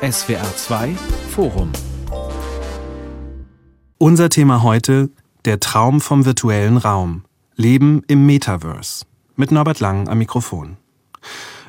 SWR 2 Forum. Unser Thema heute: Der Traum vom virtuellen Raum. Leben im Metaverse. Mit Norbert Lang am Mikrofon.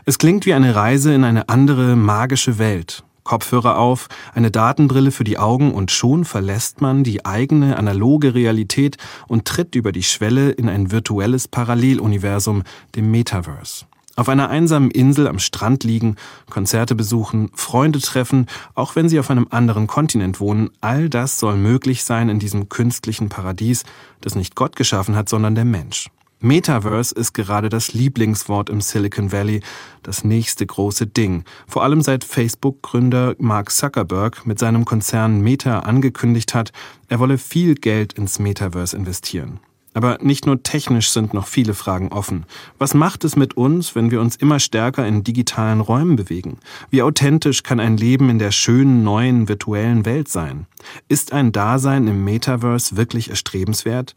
Es klingt wie eine Reise in eine andere magische Welt. Kopfhörer auf, eine Datenbrille für die Augen und schon verlässt man die eigene analoge Realität und tritt über die Schwelle in ein virtuelles Paralleluniversum, dem Metaverse. Auf einer einsamen Insel am Strand liegen, Konzerte besuchen, Freunde treffen, auch wenn sie auf einem anderen Kontinent wohnen, all das soll möglich sein in diesem künstlichen Paradies, das nicht Gott geschaffen hat, sondern der Mensch. Metaverse ist gerade das Lieblingswort im Silicon Valley, das nächste große Ding. Vor allem seit Facebook-Gründer Mark Zuckerberg mit seinem Konzern Meta angekündigt hat, er wolle viel Geld ins Metaverse investieren. Aber nicht nur technisch sind noch viele Fragen offen. Was macht es mit uns, wenn wir uns immer stärker in digitalen Räumen bewegen? Wie authentisch kann ein Leben in der schönen, neuen, virtuellen Welt sein? Ist ein Dasein im Metaverse wirklich erstrebenswert?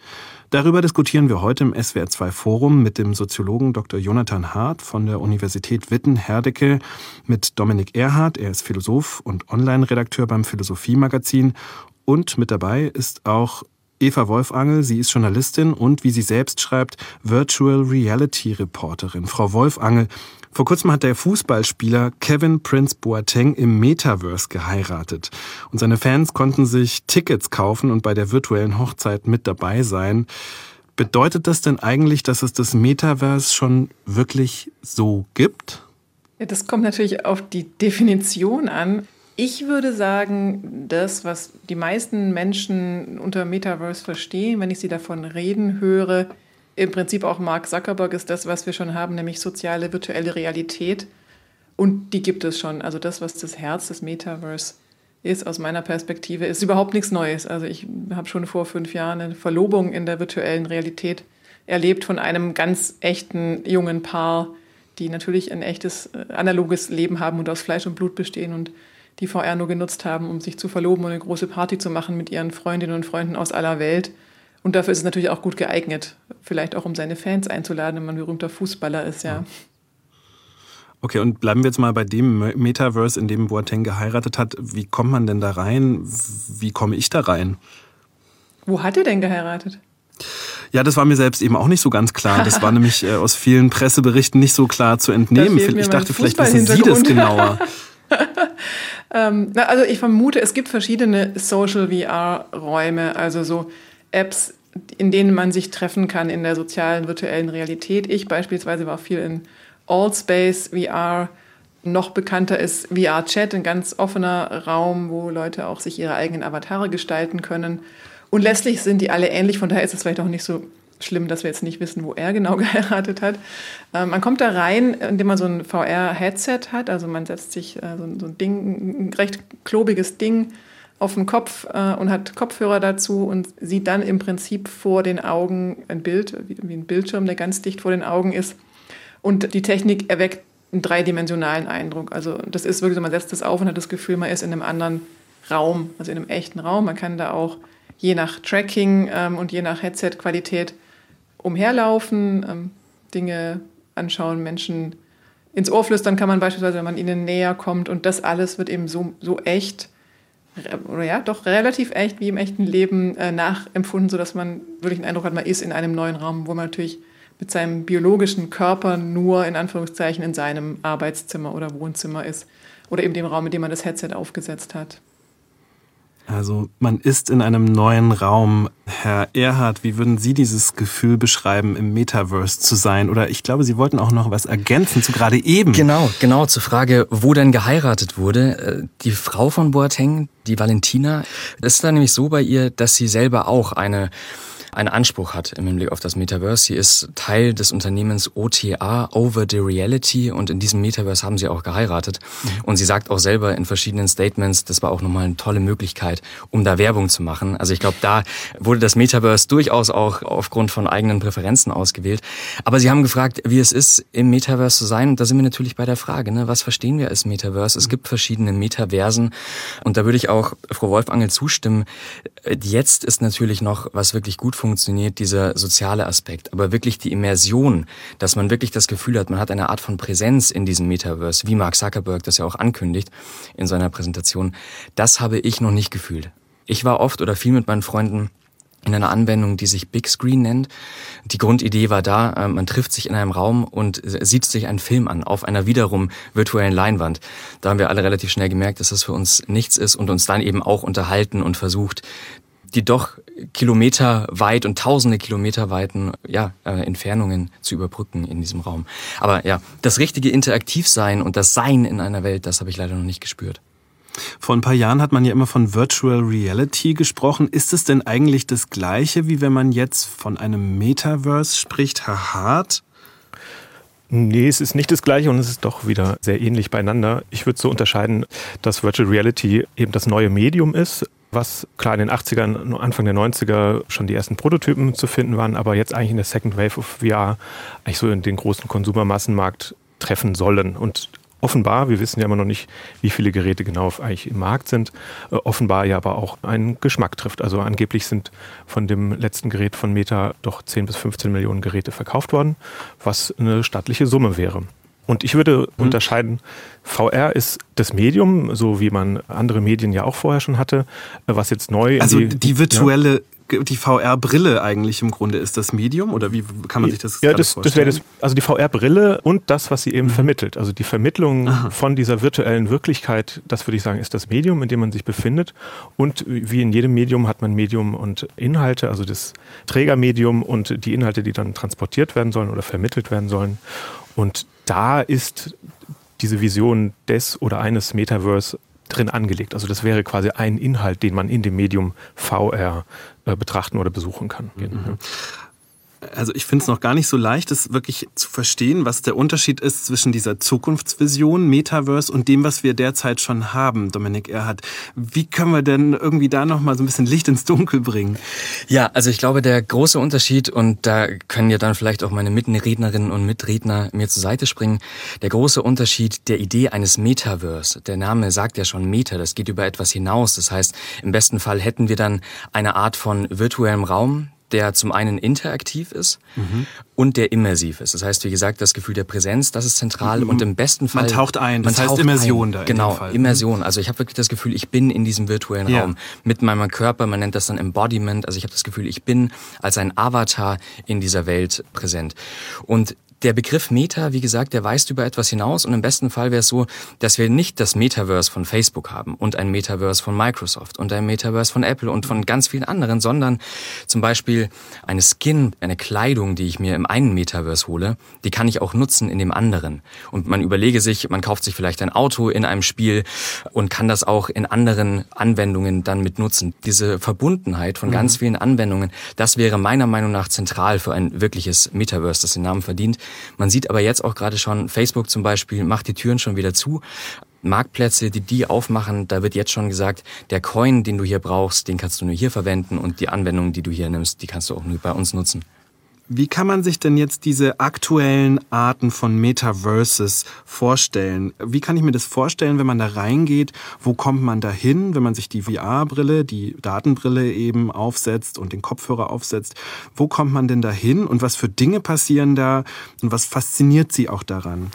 Darüber diskutieren wir heute im SWR2 Forum mit dem Soziologen Dr. Jonathan Hart von der Universität Witten-Herdecke, mit Dominik Erhardt, er ist Philosoph und Online-Redakteur beim Philosophie-Magazin und mit dabei ist auch Eva Wolfangel, sie ist Journalistin und, wie sie selbst schreibt, Virtual Reality Reporterin. Frau Wolfangel, vor kurzem hat der Fußballspieler Kevin Prince Boateng im Metaverse geheiratet. Und seine Fans konnten sich Tickets kaufen und bei der virtuellen Hochzeit mit dabei sein. Bedeutet das denn eigentlich, dass es das Metaverse schon wirklich so gibt? Ja, das kommt natürlich auf die Definition an. Ich würde sagen, das, was die meisten Menschen unter Metaverse verstehen, wenn ich sie davon reden höre, im Prinzip auch Mark Zuckerberg ist das, was wir schon haben, nämlich soziale virtuelle Realität. Und die gibt es schon. Also das, was das Herz des Metaverse ist, aus meiner Perspektive, ist überhaupt nichts Neues. Also ich habe schon vor fünf Jahren eine Verlobung in der virtuellen Realität erlebt von einem ganz echten jungen Paar, die natürlich ein echtes äh, analoges Leben haben und aus Fleisch und Blut bestehen und die VR nur genutzt haben, um sich zu verloben und eine große Party zu machen mit ihren Freundinnen und Freunden aus aller Welt. Und dafür ist es natürlich auch gut geeignet, vielleicht auch um seine Fans einzuladen, wenn man berühmter Fußballer ist, ja. Okay, und bleiben wir jetzt mal bei dem Metaverse, in dem Boateng geheiratet hat. Wie kommt man denn da rein? Wie komme ich da rein? Wo hat er denn geheiratet? Ja, das war mir selbst eben auch nicht so ganz klar. Das war nämlich äh, aus vielen Presseberichten nicht so klar zu entnehmen. Ich dachte, vielleicht wissen Sie das genauer. ähm, also ich vermute, es gibt verschiedene Social VR-Räume, also so Apps, in denen man sich treffen kann in der sozialen virtuellen Realität. Ich beispielsweise war viel in Allspace VR. Noch bekannter ist VR-Chat, ein ganz offener Raum, wo Leute auch sich ihre eigenen Avatare gestalten können. Und letztlich sind die alle ähnlich, von daher ist es vielleicht auch nicht so schlimm, dass wir jetzt nicht wissen, wo er genau geheiratet hat. Ähm, man kommt da rein, indem man so ein VR-Headset hat. Also man setzt sich äh, so, so, ein Ding, ein recht klobiges Ding auf den Kopf äh, und hat Kopfhörer dazu und sieht dann im Prinzip vor den Augen ein Bild, wie, wie ein Bildschirm, der ganz dicht vor den Augen ist. Und die Technik erweckt einen dreidimensionalen Eindruck. Also das ist wirklich so, man setzt das auf und hat das Gefühl, man ist in einem anderen Raum, also in einem echten Raum. Man kann da auch je nach Tracking ähm, und je nach Headset-Qualität umherlaufen, ähm, Dinge anschauen, Menschen ins Ohr flüstern kann man beispielsweise, wenn man ihnen näher kommt. Und das alles wird eben so, so echt, oder ja, doch relativ echt wie im echten Leben äh, nachempfunden, sodass man wirklich den Eindruck hat, man ist in einem neuen Raum, wo man natürlich mit seinem biologischen Körper nur in Anführungszeichen in seinem Arbeitszimmer oder Wohnzimmer ist. Oder eben dem Raum, in dem man das Headset aufgesetzt hat. Also man ist in einem neuen Raum. Herr Erhard, wie würden Sie dieses Gefühl beschreiben, im Metaverse zu sein? Oder ich glaube, Sie wollten auch noch was ergänzen zu gerade eben. Genau, genau, zur Frage, wo denn geheiratet wurde. Äh, die Frau von Boateng, die Valentina, ist da nämlich so bei ihr, dass sie selber auch eine einen Anspruch hat im Hinblick auf das Metaverse. Sie ist Teil des Unternehmens OTA, Over the Reality, und in diesem Metaverse haben sie auch geheiratet. Mhm. Und sie sagt auch selber in verschiedenen Statements, das war auch nochmal eine tolle Möglichkeit, um da Werbung zu machen. Also ich glaube, da wurde das Metaverse durchaus auch aufgrund von eigenen Präferenzen ausgewählt. Aber sie haben gefragt, wie es ist, im Metaverse zu sein. Und da sind wir natürlich bei der Frage, ne? was verstehen wir als Metaverse? Es gibt verschiedene Metaversen. Und da würde ich auch Frau Wolfangel zustimmen. Jetzt ist natürlich noch, was wirklich gut funktioniert dieser soziale Aspekt, aber wirklich die Immersion, dass man wirklich das Gefühl hat, man hat eine Art von Präsenz in diesem Metaverse, wie Mark Zuckerberg das ja auch ankündigt in seiner Präsentation, das habe ich noch nicht gefühlt. Ich war oft oder viel mit meinen Freunden in einer Anwendung, die sich Big Screen nennt. Die Grundidee war da, äh, man trifft sich in einem Raum und sieht sich einen Film an, auf einer wiederum virtuellen Leinwand. Da haben wir alle relativ schnell gemerkt, dass das für uns nichts ist und uns dann eben auch unterhalten und versucht, die doch Kilometer weit und tausende Kilometer weiten ja, äh, Entfernungen zu überbrücken in diesem Raum. Aber ja, das richtige Interaktivsein und das Sein in einer Welt, das habe ich leider noch nicht gespürt. Vor ein paar Jahren hat man ja immer von Virtual Reality gesprochen. Ist es denn eigentlich das Gleiche, wie wenn man jetzt von einem Metaverse spricht, Herr Hart? Nee, es ist nicht das Gleiche und es ist doch wieder sehr ähnlich beieinander. Ich würde so unterscheiden, dass Virtual Reality eben das neue Medium ist, was klar in den 80ern, Anfang der 90er schon die ersten Prototypen zu finden waren, aber jetzt eigentlich in der Second Wave of VR eigentlich so in den großen Konsumermassenmarkt treffen sollen. Und offenbar, wir wissen ja immer noch nicht, wie viele Geräte genau eigentlich im Markt sind, äh, offenbar ja aber auch einen Geschmack trifft. Also angeblich sind von dem letzten Gerät von Meta doch 10 bis 15 Millionen Geräte verkauft worden, was eine stattliche Summe wäre. Und ich würde mhm. unterscheiden, VR ist das Medium, so wie man andere Medien ja auch vorher schon hatte, was jetzt neu. Also die, die virtuelle ja die VR-Brille eigentlich im Grunde ist das Medium oder wie kann man sich das Ja, das, das wäre das, also die VR-Brille und das, was sie eben mhm. vermittelt. Also die Vermittlung Aha. von dieser virtuellen Wirklichkeit, das würde ich sagen, ist das Medium, in dem man sich befindet. Und wie in jedem Medium hat man Medium und Inhalte, also das Trägermedium und die Inhalte, die dann transportiert werden sollen oder vermittelt werden sollen. Und da ist diese Vision des oder eines Metaverse drin angelegt. Also das wäre quasi ein Inhalt, den man in dem Medium VR äh, betrachten oder besuchen kann. Mhm also ich finde es noch gar nicht so leicht, es wirklich zu verstehen, was der Unterschied ist zwischen dieser Zukunftsvision, Metaverse und dem, was wir derzeit schon haben, Dominik Erhardt. Wie können wir denn irgendwie da nochmal so ein bisschen Licht ins Dunkel bringen? Ja, also ich glaube, der große Unterschied, und da können ja dann vielleicht auch meine Mitrednerinnen und Mitredner mir zur Seite springen, der große Unterschied der Idee eines Metaverse. Der Name sagt ja schon Meta, das geht über etwas hinaus. Das heißt, im besten Fall hätten wir dann eine Art von virtuellem Raum, der zum einen interaktiv ist mhm. und der immersiv ist. Das heißt, wie gesagt, das Gefühl der Präsenz, das ist zentral mhm. und im besten Fall... Man taucht ein, das heißt Immersion ein. da. Genau, Immersion. Also ich habe wirklich das Gefühl, ich bin in diesem virtuellen ja. Raum mit meinem Körper, man nennt das dann Embodiment. Also ich habe das Gefühl, ich bin als ein Avatar in dieser Welt präsent. Und der Begriff Meta, wie gesagt, der weist über etwas hinaus und im besten Fall wäre es so, dass wir nicht das Metaverse von Facebook haben und ein Metaverse von Microsoft und ein Metaverse von Apple und von ganz vielen anderen, sondern zum Beispiel eine Skin, eine Kleidung, die ich mir im einen Metaverse hole, die kann ich auch nutzen in dem anderen. Und man überlege sich, man kauft sich vielleicht ein Auto in einem Spiel und kann das auch in anderen Anwendungen dann mit nutzen. Diese Verbundenheit von mhm. ganz vielen Anwendungen, das wäre meiner Meinung nach zentral für ein wirkliches Metaverse, das den Namen verdient. Man sieht aber jetzt auch gerade schon, Facebook zum Beispiel macht die Türen schon wieder zu. Marktplätze, die die aufmachen, da wird jetzt schon gesagt, der Coin, den du hier brauchst, den kannst du nur hier verwenden und die Anwendung, die du hier nimmst, die kannst du auch nur bei uns nutzen. Wie kann man sich denn jetzt diese aktuellen Arten von Metaverses vorstellen? Wie kann ich mir das vorstellen, wenn man da reingeht? Wo kommt man da hin, wenn man sich die VR-Brille, die Datenbrille eben aufsetzt und den Kopfhörer aufsetzt? Wo kommt man denn da hin und was für Dinge passieren da und was fasziniert Sie auch daran?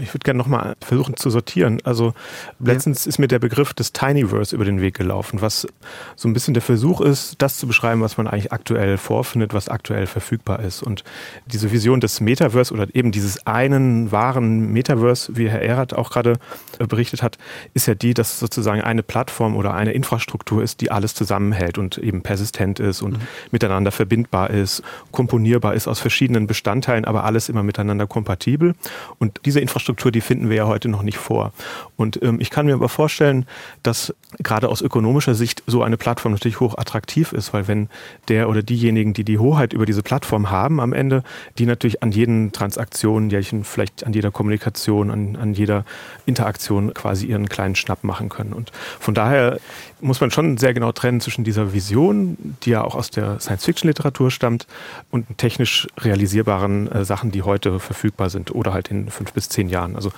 Ich würde gerne nochmal versuchen zu sortieren. Also letztens ja. ist mir der Begriff des Tinyverse über den Weg gelaufen, was so ein bisschen der Versuch ist, das zu beschreiben, was man eigentlich aktuell vorfindet, was aktuell verfügbar ist. Und diese Vision des Metaverse oder eben dieses einen wahren Metaverse, wie Herr Erath auch gerade berichtet hat, ist ja die, dass sozusagen eine Plattform oder eine Infrastruktur ist, die alles zusammenhält und eben persistent ist und mhm. miteinander verbindbar ist, komponierbar ist aus verschiedenen Bestandteilen, aber alles immer miteinander kompatibel. Und diese Infrastruktur Infrastruktur, die finden wir ja heute noch nicht vor. Und ähm, ich kann mir aber vorstellen, dass gerade aus ökonomischer Sicht so eine Plattform natürlich hoch attraktiv ist, weil wenn der oder diejenigen, die die Hoheit über diese Plattform haben am Ende, die natürlich an jeden Transaktionen, jährchen, vielleicht an jeder Kommunikation, an, an jeder Interaktion quasi ihren kleinen Schnapp machen können. Und von daher muss man schon sehr genau trennen zwischen dieser Vision, die ja auch aus der Science-Fiction-Literatur stammt, und technisch realisierbaren äh, Sachen, die heute verfügbar sind oder halt in fünf bis zehn Jahren. Also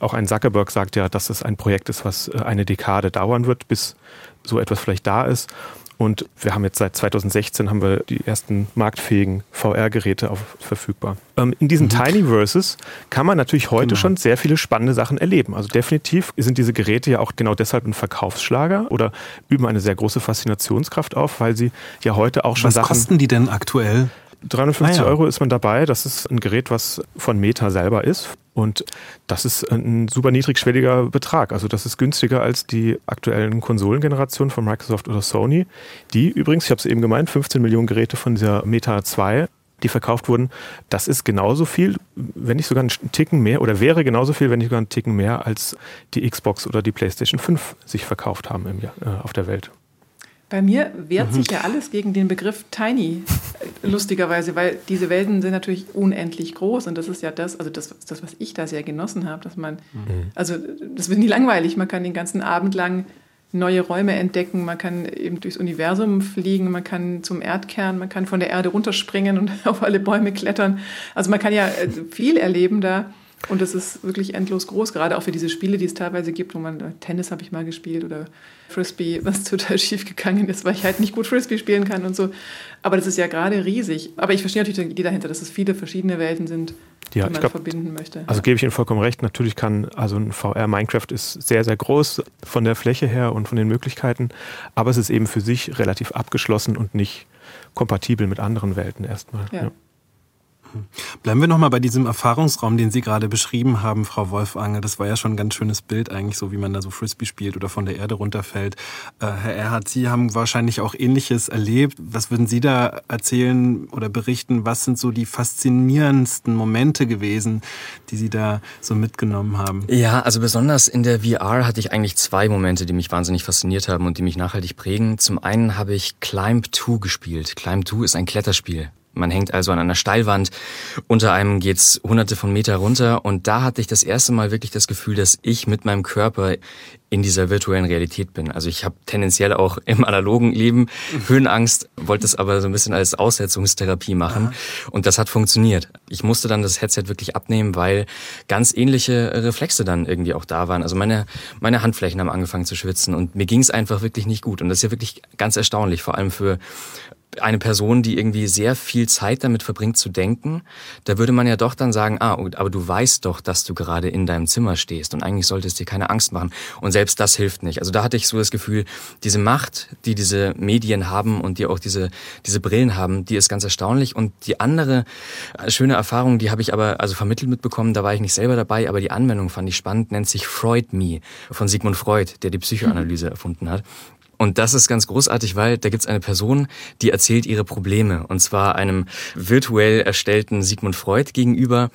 auch ein Zuckerberg sagt ja, dass es ein Projekt ist, was äh, eine Dekade dauern wird, bis so etwas vielleicht da ist. Und wir haben jetzt seit 2016 haben wir die ersten marktfähigen VR-Geräte verfügbar. Ähm, in diesen mhm. Tinyverses kann man natürlich heute genau. schon sehr viele spannende Sachen erleben. Also definitiv sind diese Geräte ja auch genau deshalb ein Verkaufsschlager oder üben eine sehr große Faszinationskraft auf, weil sie ja heute auch schon Was Sachen... Was kosten die denn aktuell? 350 ah, ja. Euro ist man dabei. Das ist ein Gerät, was von Meta selber ist. Und das ist ein super niedrigschwelliger Betrag. Also das ist günstiger als die aktuellen Konsolengenerationen von Microsoft oder Sony. Die übrigens, ich habe es eben gemeint, 15 Millionen Geräte von dieser Meta 2 die verkauft wurden, das ist genauso viel, wenn nicht sogar einen Ticken mehr, oder wäre genauso viel, wenn nicht sogar einen Ticken mehr, als die Xbox oder die PlayStation 5 sich verkauft haben im Jahr, äh, auf der Welt. Bei mir wehrt mhm. sich ja alles gegen den Begriff Tiny, lustigerweise, weil diese Welten sind natürlich unendlich groß und das ist ja das, also das, das was ich da sehr genossen habe, dass man, mhm. also das wird nie langweilig, man kann den ganzen Abend lang neue Räume entdecken, man kann eben durchs Universum fliegen, man kann zum Erdkern, man kann von der Erde runterspringen und auf alle Bäume klettern. Also man kann ja äh, viel erleben da. Und es ist wirklich endlos groß, gerade auch für diese Spiele, die es teilweise gibt, wo man Tennis habe ich mal gespielt oder Frisbee, was total schief gegangen ist, weil ich halt nicht gut Frisbee spielen kann und so. Aber das ist ja gerade riesig. Aber ich verstehe natürlich die Idee dahinter, dass es viele verschiedene Welten sind, ja, die man glaub, verbinden möchte. Also gebe ich Ihnen vollkommen recht. Natürlich kann, also ein VR Minecraft ist sehr, sehr groß von der Fläche her und von den Möglichkeiten, aber es ist eben für sich relativ abgeschlossen und nicht kompatibel mit anderen Welten erstmal. Ja. ja. Bleiben wir nochmal bei diesem Erfahrungsraum, den Sie gerade beschrieben haben, Frau Wolfange. Das war ja schon ein ganz schönes Bild eigentlich, so wie man da so Frisbee spielt oder von der Erde runterfällt. Äh, Herr Erhard, Sie haben wahrscheinlich auch Ähnliches erlebt. Was würden Sie da erzählen oder berichten? Was sind so die faszinierendsten Momente gewesen, die Sie da so mitgenommen haben? Ja, also besonders in der VR hatte ich eigentlich zwei Momente, die mich wahnsinnig fasziniert haben und die mich nachhaltig prägen. Zum einen habe ich Climb 2 gespielt. Climb 2 ist ein Kletterspiel. Man hängt also an einer Steilwand, unter einem geht's hunderte von Meter runter und da hatte ich das erste Mal wirklich das Gefühl, dass ich mit meinem Körper in dieser virtuellen Realität bin. Also ich habe tendenziell auch im analogen Leben Höhenangst, wollte es aber so ein bisschen als Aussetzungstherapie machen und das hat funktioniert. Ich musste dann das Headset wirklich abnehmen, weil ganz ähnliche Reflexe dann irgendwie auch da waren. Also meine, meine Handflächen haben angefangen zu schwitzen und mir ging es einfach wirklich nicht gut und das ist ja wirklich ganz erstaunlich, vor allem für eine Person, die irgendwie sehr viel Zeit damit verbringt zu denken, da würde man ja doch dann sagen, ah, aber du weißt doch, dass du gerade in deinem Zimmer stehst und eigentlich solltest dir keine Angst machen. Und selbst das hilft nicht. Also da hatte ich so das Gefühl, diese Macht, die diese Medien haben und die auch diese, diese Brillen haben, die ist ganz erstaunlich. Und die andere äh, schöne Erfahrung, die habe ich aber also vermittelt mitbekommen, da war ich nicht selber dabei, aber die Anwendung fand ich spannend, nennt sich Freud Me von Sigmund Freud, der die Psychoanalyse erfunden hat. Und das ist ganz großartig, weil da gibt's eine Person, die erzählt ihre Probleme. Und zwar einem virtuell erstellten Sigmund Freud gegenüber.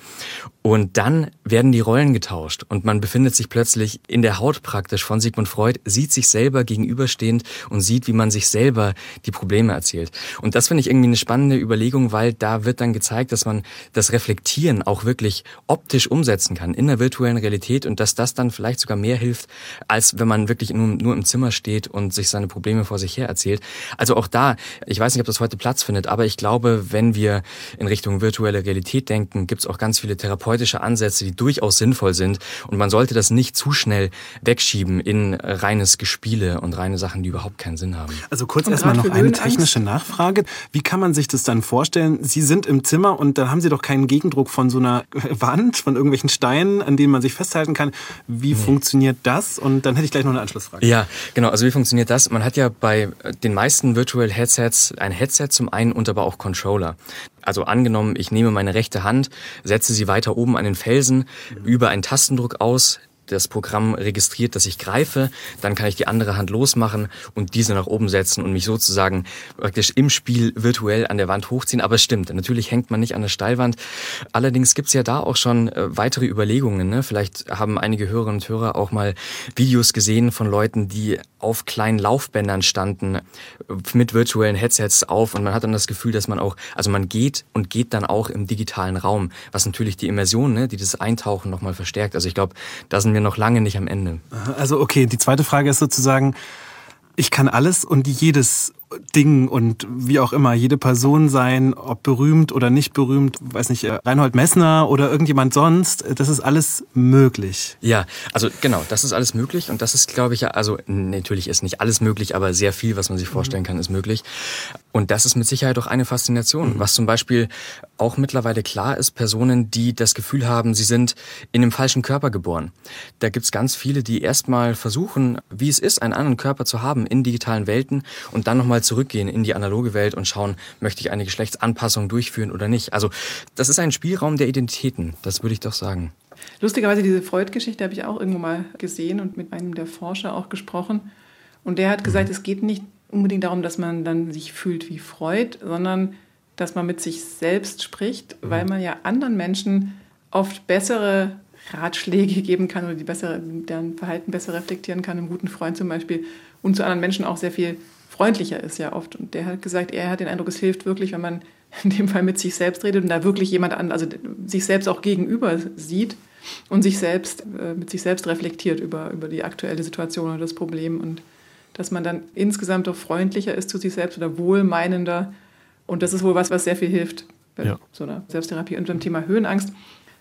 Und dann werden die Rollen getauscht und man befindet sich plötzlich in der Haut praktisch von Sigmund Freud, sieht sich selber gegenüberstehend und sieht, wie man sich selber die Probleme erzählt. Und das finde ich irgendwie eine spannende Überlegung, weil da wird dann gezeigt, dass man das Reflektieren auch wirklich optisch umsetzen kann in der virtuellen Realität und dass das dann vielleicht sogar mehr hilft, als wenn man wirklich nur, nur im Zimmer steht und sich seine Probleme vor sich her erzählt. Also auch da, ich weiß nicht, ob das heute Platz findet, aber ich glaube, wenn wir in Richtung virtuelle Realität denken, gibt es auch ganz viele therapeutische Ansätze, die durchaus sinnvoll sind. Und man sollte das nicht zu schnell wegschieben in reines Gespiele und reine Sachen, die überhaupt keinen Sinn haben. Also kurz erstmal noch eine technische Nachfrage. Wie kann man sich das dann vorstellen? Sie sind im Zimmer und dann haben Sie doch keinen Gegendruck von so einer Wand, von irgendwelchen Steinen, an denen man sich festhalten kann. Wie nee. funktioniert das? Und dann hätte ich gleich noch eine Anschlussfrage. Ja, genau. Also wie funktioniert das? Man hat ja bei den meisten Virtual Headsets ein Headset zum einen und aber auch Controller. Also angenommen, ich nehme meine rechte Hand, setze sie weiter oben an den Felsen, über einen Tastendruck aus, das Programm registriert, dass ich greife, dann kann ich die andere Hand losmachen und diese nach oben setzen und mich sozusagen praktisch im Spiel virtuell an der Wand hochziehen. Aber es stimmt, natürlich hängt man nicht an der Steilwand. Allerdings gibt's ja da auch schon äh, weitere Überlegungen. Ne? Vielleicht haben einige Hörerinnen und Hörer auch mal Videos gesehen von Leuten, die auf kleinen Laufbändern standen, mit virtuellen Headsets auf und man hat dann das Gefühl, dass man auch, also man geht und geht dann auch im digitalen Raum, was natürlich die Immersion, ne, die das Eintauchen nochmal verstärkt. Also ich glaube, da sind wir noch lange nicht am Ende. Also okay, die zweite Frage ist sozusagen, ich kann alles und jedes Ding und wie auch immer, jede Person sein, ob berühmt oder nicht berühmt, weiß nicht, äh, Reinhold Messner oder irgendjemand sonst, das ist alles möglich. Ja, also genau, das ist alles möglich und das ist, glaube ich, ja, also natürlich ist nicht alles möglich, aber sehr viel, was man sich vorstellen kann, ist möglich. Und das ist mit Sicherheit auch eine Faszination, was zum Beispiel auch mittlerweile klar ist, Personen, die das Gefühl haben, sie sind in einem falschen Körper geboren. Da gibt's ganz viele, die erstmal versuchen, wie es ist, einen anderen Körper zu haben in digitalen Welten und dann nochmal zurückgehen in die analoge Welt und schauen, möchte ich eine Geschlechtsanpassung durchführen oder nicht. Also das ist ein Spielraum der Identitäten, das würde ich doch sagen. Lustigerweise, diese Freud-Geschichte habe ich auch irgendwo mal gesehen und mit einem der Forscher auch gesprochen. Und der hat gesagt, es geht nicht unbedingt darum, dass man dann sich fühlt wie Freud, sondern dass man mit sich selbst spricht, weil man ja anderen Menschen oft bessere Ratschläge geben kann oder die bessere, deren Verhalten besser reflektieren kann, einem guten Freund zum Beispiel, und zu anderen Menschen auch sehr viel freundlicher ist ja oft. Und der hat gesagt, er hat den Eindruck, es hilft wirklich, wenn man in dem Fall mit sich selbst redet und da wirklich jemand an, also sich selbst auch gegenüber sieht und sich selbst, äh, mit sich selbst reflektiert über, über die aktuelle Situation oder das Problem und dass man dann insgesamt auch freundlicher ist zu sich selbst oder wohlmeinender. Und das ist wohl was, was sehr viel hilft bei ja. so einer Selbsttherapie. Und beim Thema Höhenangst,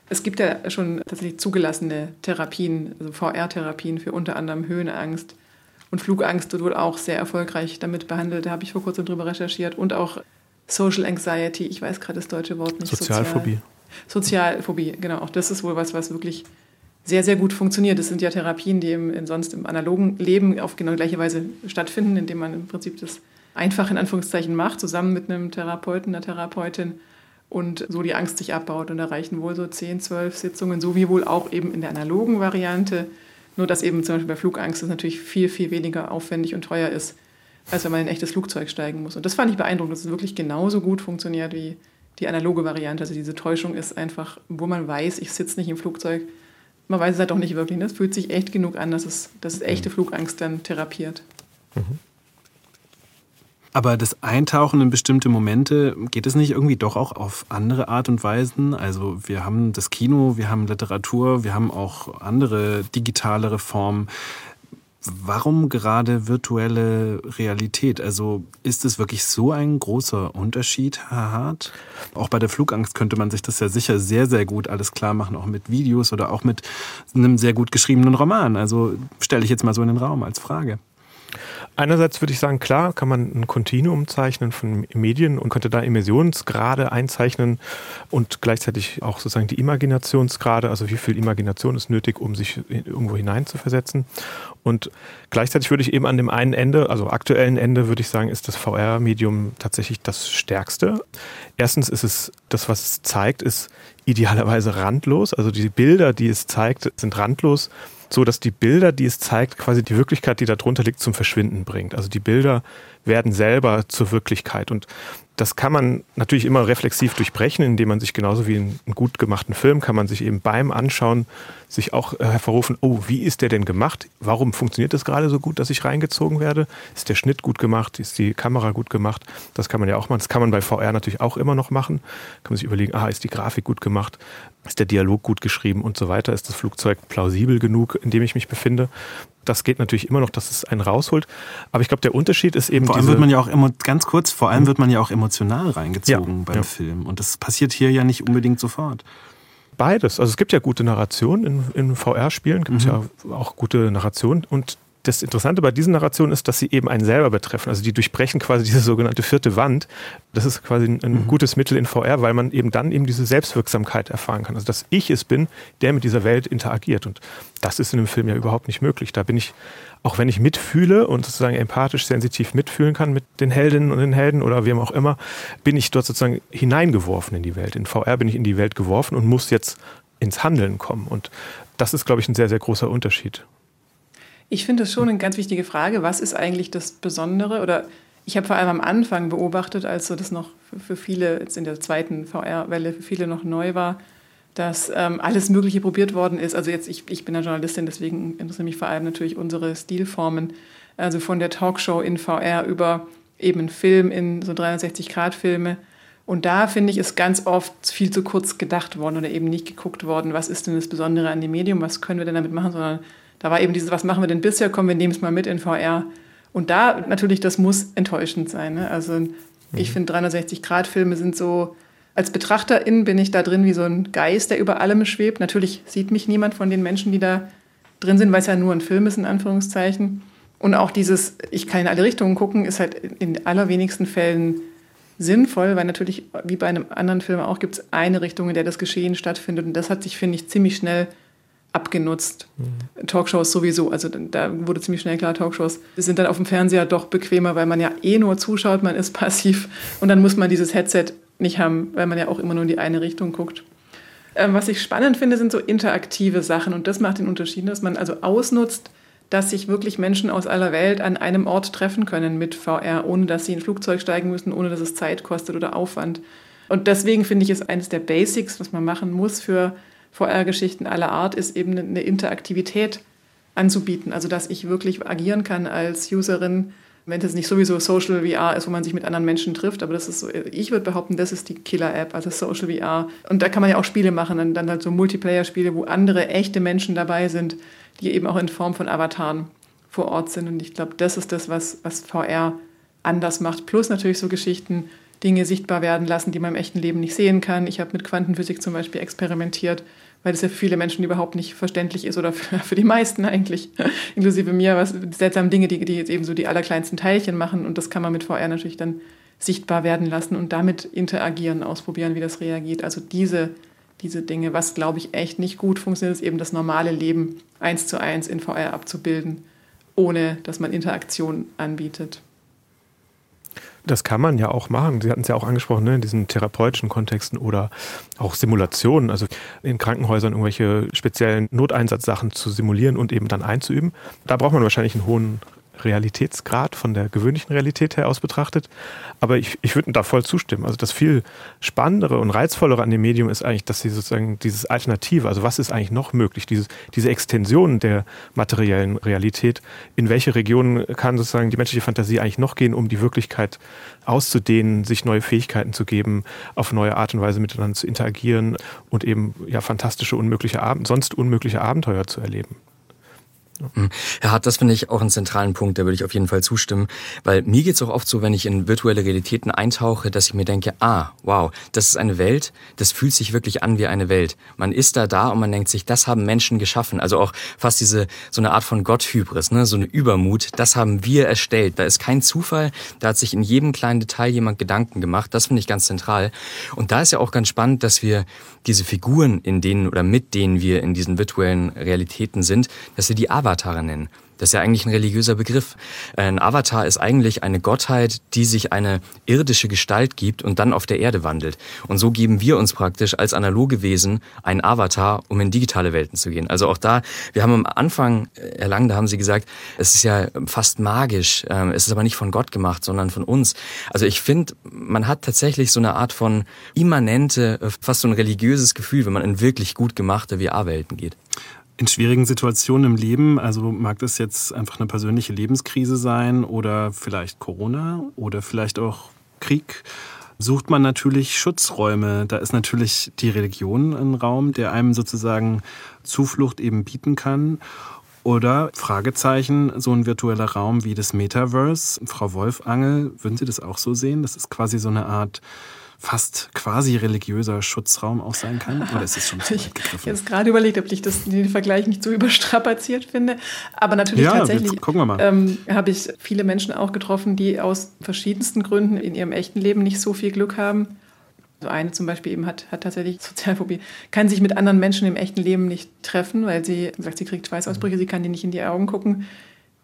es gibt ja schon tatsächlich zugelassene Therapien, also VR-Therapien für unter anderem Höhenangst, und Flugangst wird wohl auch sehr erfolgreich damit behandelt. Da habe ich vor kurzem drüber recherchiert. Und auch Social Anxiety, ich weiß gerade das deutsche Wort nicht. Sozialphobie. Sozial Sozialphobie, genau. Auch das ist wohl was, was wirklich sehr, sehr gut funktioniert. Das sind ja Therapien, die im, sonst im analogen Leben auf genau gleiche Weise stattfinden, indem man im Prinzip das einfach in Anführungszeichen macht, zusammen mit einem Therapeuten, einer Therapeutin und so die Angst sich abbaut. Und da reichen wohl so 10, 12 Sitzungen, so wie wohl auch eben in der analogen Variante nur dass eben zum Beispiel bei Flugangst es natürlich viel, viel weniger aufwendig und teuer ist, als wenn man in ein echtes Flugzeug steigen muss. Und das fand ich beeindruckend, dass es wirklich genauso gut funktioniert wie die analoge Variante. Also diese Täuschung ist einfach, wo man weiß, ich sitze nicht im Flugzeug. Man weiß es halt auch nicht wirklich. Das fühlt sich echt genug an, dass es, dass es echte Flugangst dann therapiert. Mhm. Aber das Eintauchen in bestimmte Momente, geht es nicht irgendwie doch auch auf andere Art und Weisen? Also wir haben das Kino, wir haben Literatur, wir haben auch andere digitalere Formen. Warum gerade virtuelle Realität? Also ist es wirklich so ein großer Unterschied, Herr Hart? Auch bei der Flugangst könnte man sich das ja sicher sehr, sehr gut alles klar machen, auch mit Videos oder auch mit einem sehr gut geschriebenen Roman. Also stelle ich jetzt mal so in den Raum als Frage. Einerseits würde ich sagen, klar, kann man ein Kontinuum zeichnen von Medien und könnte da Emissionsgrade einzeichnen und gleichzeitig auch sozusagen die Imaginationsgrade, also wie viel Imagination ist nötig, um sich irgendwo hineinzuversetzen. Und gleichzeitig würde ich eben an dem einen Ende, also aktuellen Ende, würde ich sagen, ist das VR-Medium tatsächlich das stärkste. Erstens ist es, das, was es zeigt, ist idealerweise randlos. Also die Bilder, die es zeigt, sind randlos so dass die Bilder, die es zeigt, quasi die Wirklichkeit, die darunter liegt, zum Verschwinden bringt. Also die Bilder werden selber zur Wirklichkeit. Und das kann man natürlich immer reflexiv durchbrechen, indem man sich genauso wie einen gut gemachten Film, kann man sich eben beim Anschauen sich auch äh, hervorrufen, oh, wie ist der denn gemacht? Warum funktioniert das gerade so gut, dass ich reingezogen werde? Ist der Schnitt gut gemacht? Ist die Kamera gut gemacht? Das kann man ja auch machen. Das kann man bei VR natürlich auch immer noch machen. Kann man sich überlegen, ah, ist die Grafik gut gemacht? Ist der Dialog gut geschrieben und so weiter? Ist das Flugzeug plausibel genug, in dem ich mich befinde? Das geht natürlich immer noch, dass es einen rausholt. Aber ich glaube, der Unterschied ist eben. Vor allem wird man ja auch ganz kurz, vor allem wird man ja auch emotional reingezogen ja, beim ja. Film. Und das passiert hier ja nicht unbedingt sofort. Beides. Also es gibt ja gute Narrationen in, in VR-Spielen, gibt es mhm. ja auch gute Narrationen und das Interessante bei diesen Narrationen ist, dass sie eben einen selber betreffen. Also die durchbrechen quasi diese sogenannte vierte Wand. Das ist quasi ein, ein mhm. gutes Mittel in VR, weil man eben dann eben diese Selbstwirksamkeit erfahren kann. Also dass ich es bin, der mit dieser Welt interagiert. Und das ist in einem Film ja überhaupt nicht möglich. Da bin ich, auch wenn ich mitfühle und sozusagen empathisch, sensitiv mitfühlen kann mit den Heldinnen und den Helden oder wem auch immer, bin ich dort sozusagen hineingeworfen in die Welt. In VR bin ich in die Welt geworfen und muss jetzt ins Handeln kommen. Und das ist, glaube ich, ein sehr, sehr großer Unterschied. Ich finde das schon eine ganz wichtige Frage. Was ist eigentlich das Besondere? Oder ich habe vor allem am Anfang beobachtet, als so das noch für viele, jetzt in der zweiten VR-Welle, für viele noch neu war, dass ähm, alles Mögliche probiert worden ist. Also jetzt, ich, ich bin ja Journalistin, deswegen interessieren mich vor allem natürlich unsere Stilformen. Also von der Talkshow in VR über eben Film in so 360-Grad-Filme. Und da finde ich, ist ganz oft viel zu kurz gedacht worden oder eben nicht geguckt worden, was ist denn das Besondere an dem Medium, was können wir denn damit machen, sondern da war eben dieses, was machen wir denn bisher? Kommen wir nehmen es mal mit in VR. Und da natürlich, das muss enttäuschend sein. Ne? Also ich finde 360-Grad-Filme sind so, als Betrachterin bin ich da drin wie so ein Geist, der über allem schwebt. Natürlich sieht mich niemand von den Menschen, die da drin sind, weil es ja nur ein Film ist, in Anführungszeichen. Und auch dieses, ich kann in alle Richtungen gucken, ist halt in allerwenigsten Fällen sinnvoll, weil natürlich, wie bei einem anderen Film auch, gibt es eine Richtung, in der das Geschehen stattfindet. Und das hat sich, finde ich, ziemlich schnell abgenutzt. Mhm. Talkshows sowieso, also da wurde ziemlich schnell klar, Talkshows sind dann auf dem Fernseher doch bequemer, weil man ja eh nur zuschaut, man ist passiv und dann muss man dieses Headset nicht haben, weil man ja auch immer nur in die eine Richtung guckt. Ähm, was ich spannend finde, sind so interaktive Sachen und das macht den Unterschied, dass man also ausnutzt, dass sich wirklich Menschen aus aller Welt an einem Ort treffen können mit VR, ohne dass sie in ein Flugzeug steigen müssen, ohne dass es Zeit kostet oder Aufwand. Und deswegen finde ich es eines der Basics, was man machen muss für VR-Geschichten aller Art, ist eben eine Interaktivität anzubieten. Also dass ich wirklich agieren kann als Userin, wenn es nicht sowieso Social VR ist, wo man sich mit anderen Menschen trifft, aber das ist so, ich würde behaupten, das ist die Killer-App, also Social VR. Und da kann man ja auch Spiele machen, dann, halt so Multiplayer-Spiele, wo andere echte Menschen dabei sind, die eben auch in Form von Avataren vor Ort sind. Und ich glaube, das ist das, was, was VR anders macht. Plus natürlich so Geschichten, Dinge sichtbar werden lassen, die man im echten Leben nicht sehen kann. Ich habe mit Quantenphysik zum Beispiel experimentiert, weil das ja für viele Menschen überhaupt nicht verständlich ist oder für, für die meisten eigentlich, inklusive mir, was seltsame Dinge, die, die eben so die allerkleinsten Teilchen machen. Und das kann man mit VR natürlich dann sichtbar werden lassen und damit interagieren, ausprobieren, wie das reagiert. Also diese, diese Dinge, was glaube ich echt nicht gut funktioniert, ist eben das normale Leben eins zu eins in VR abzubilden, ohne dass man Interaktion anbietet. Das kann man ja auch machen. Sie hatten es ja auch angesprochen, ne, in diesen therapeutischen Kontexten oder auch Simulationen, also in Krankenhäusern irgendwelche speziellen Noteinsatzsachen zu simulieren und eben dann einzuüben. Da braucht man wahrscheinlich einen hohen Realitätsgrad von der gewöhnlichen Realität her aus betrachtet. Aber ich, ich würde da voll zustimmen. Also das viel Spannendere und Reizvollere an dem Medium ist eigentlich, dass sie sozusagen dieses Alternative, also was ist eigentlich noch möglich, dieses, diese Extension der materiellen Realität, in welche Regionen kann sozusagen die menschliche Fantasie eigentlich noch gehen, um die Wirklichkeit auszudehnen, sich neue Fähigkeiten zu geben, auf neue Art und Weise miteinander zu interagieren und eben ja fantastische, unmögliche Abend, sonst unmögliche Abenteuer zu erleben. Mhm. Herr Hart, das finde ich auch einen zentralen Punkt, da würde ich auf jeden Fall zustimmen, weil mir geht es auch oft so, wenn ich in virtuelle Realitäten eintauche, dass ich mir denke, ah, wow, das ist eine Welt, das fühlt sich wirklich an wie eine Welt. Man ist da da und man denkt sich, das haben Menschen geschaffen, also auch fast diese, so eine Art von Gotthybris, ne? so eine Übermut, das haben wir erstellt, da ist kein Zufall, da hat sich in jedem kleinen Detail jemand Gedanken gemacht, das finde ich ganz zentral. Und da ist ja auch ganz spannend, dass wir diese Figuren, in denen oder mit denen wir in diesen virtuellen Realitäten sind, dass wir die Avatare. Das ist ja eigentlich ein religiöser Begriff. Ein Avatar ist eigentlich eine Gottheit, die sich eine irdische Gestalt gibt und dann auf der Erde wandelt. Und so geben wir uns praktisch als analoge Wesen einen Avatar, um in digitale Welten zu gehen. Also auch da, wir haben am Anfang, Herr Lang, da haben Sie gesagt, es ist ja fast magisch. Ähm, es ist aber nicht von Gott gemacht, sondern von uns. Also ich finde, man hat tatsächlich so eine Art von immanente, fast so ein religiöses Gefühl, wenn man in wirklich gut gemachte VR-Welten geht in schwierigen Situationen im Leben, also mag das jetzt einfach eine persönliche Lebenskrise sein oder vielleicht Corona oder vielleicht auch Krieg, sucht man natürlich Schutzräume. Da ist natürlich die Religion ein Raum, der einem sozusagen Zuflucht eben bieten kann. Oder Fragezeichen, so ein virtueller Raum wie das Metaverse. Frau Wolfangel, würden Sie das auch so sehen? Das ist quasi so eine Art fast quasi religiöser Schutzraum auch sein kann? Oder ist es schon zu weit gegriffen? Ich habe jetzt gerade überlegt, ob ich das, den Vergleich nicht so überstrapaziert finde. Aber natürlich ja, tatsächlich ähm, habe ich viele Menschen auch getroffen, die aus verschiedensten Gründen in ihrem echten Leben nicht so viel Glück haben. Also eine zum Beispiel eben hat, hat tatsächlich Sozialphobie, kann sich mit anderen Menschen im echten Leben nicht treffen, weil sie sagt, sie kriegt Schweißausbrüche, sie kann denen nicht in die Augen gucken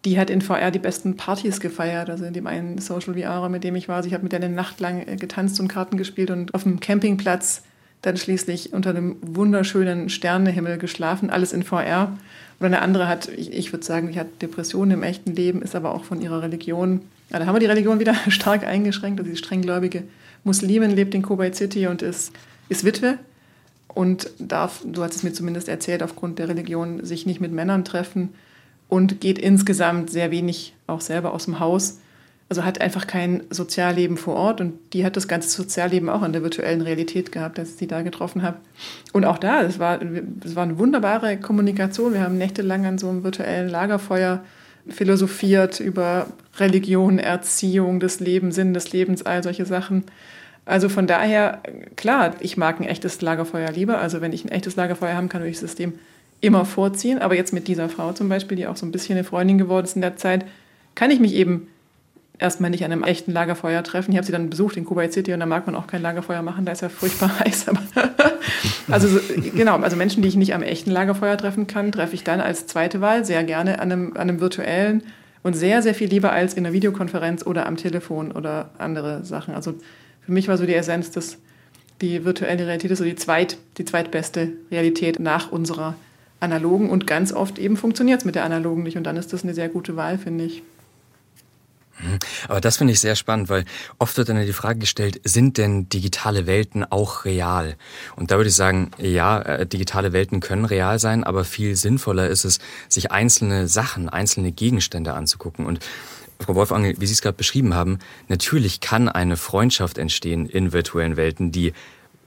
die hat in VR die besten Partys gefeiert. Also in dem einen Social VR, mit dem ich war. Also ich habe mit der eine Nacht lang äh, getanzt und Karten gespielt und auf dem Campingplatz dann schließlich unter einem wunderschönen Sternenhimmel geschlafen, alles in VR. Oder eine andere hat, ich, ich würde sagen, die hat Depressionen im echten Leben, ist aber auch von ihrer Religion, ja, da haben wir die Religion wieder stark eingeschränkt. Also die strenggläubige Muslimin lebt in Kuwait City und ist, ist Witwe und darf, du hast es mir zumindest erzählt, aufgrund der Religion sich nicht mit Männern treffen und geht insgesamt sehr wenig auch selber aus dem Haus. Also hat einfach kein Sozialleben vor Ort und die hat das ganze Sozialleben auch in der virtuellen Realität gehabt, als ich sie da getroffen habe. Und auch da, es war, es war eine wunderbare Kommunikation. Wir haben nächtelang an so einem virtuellen Lagerfeuer philosophiert über Religion, Erziehung, das Leben, Sinn des Lebens, all solche Sachen. Also von daher, klar, ich mag ein echtes Lagerfeuer lieber. Also wenn ich ein echtes Lagerfeuer haben kann, ich das System immer vorziehen. Aber jetzt mit dieser Frau zum Beispiel, die auch so ein bisschen eine Freundin geworden ist in der Zeit, kann ich mich eben erstmal nicht an einem echten Lagerfeuer treffen. Ich habe sie dann besucht in Kuwait City und da mag man auch kein Lagerfeuer machen, da ist ja furchtbar heiß. also so, genau, also Menschen, die ich nicht am echten Lagerfeuer treffen kann, treffe ich dann als zweite Wahl sehr gerne an einem, an einem virtuellen und sehr, sehr viel lieber als in einer Videokonferenz oder am Telefon oder andere Sachen. Also für mich war so die Essenz, dass die virtuelle Realität ist so die, zweit, die zweitbeste Realität nach unserer analogen und ganz oft eben funktioniert es mit der analogen nicht und dann ist das eine sehr gute Wahl, finde ich. Mhm. Aber das finde ich sehr spannend, weil oft wird dann die Frage gestellt, sind denn digitale Welten auch real? Und da würde ich sagen, ja, äh, digitale Welten können real sein, aber viel sinnvoller ist es, sich einzelne Sachen, einzelne Gegenstände anzugucken. Und Frau Wolfangel, wie Sie es gerade beschrieben haben, natürlich kann eine Freundschaft entstehen in virtuellen Welten, die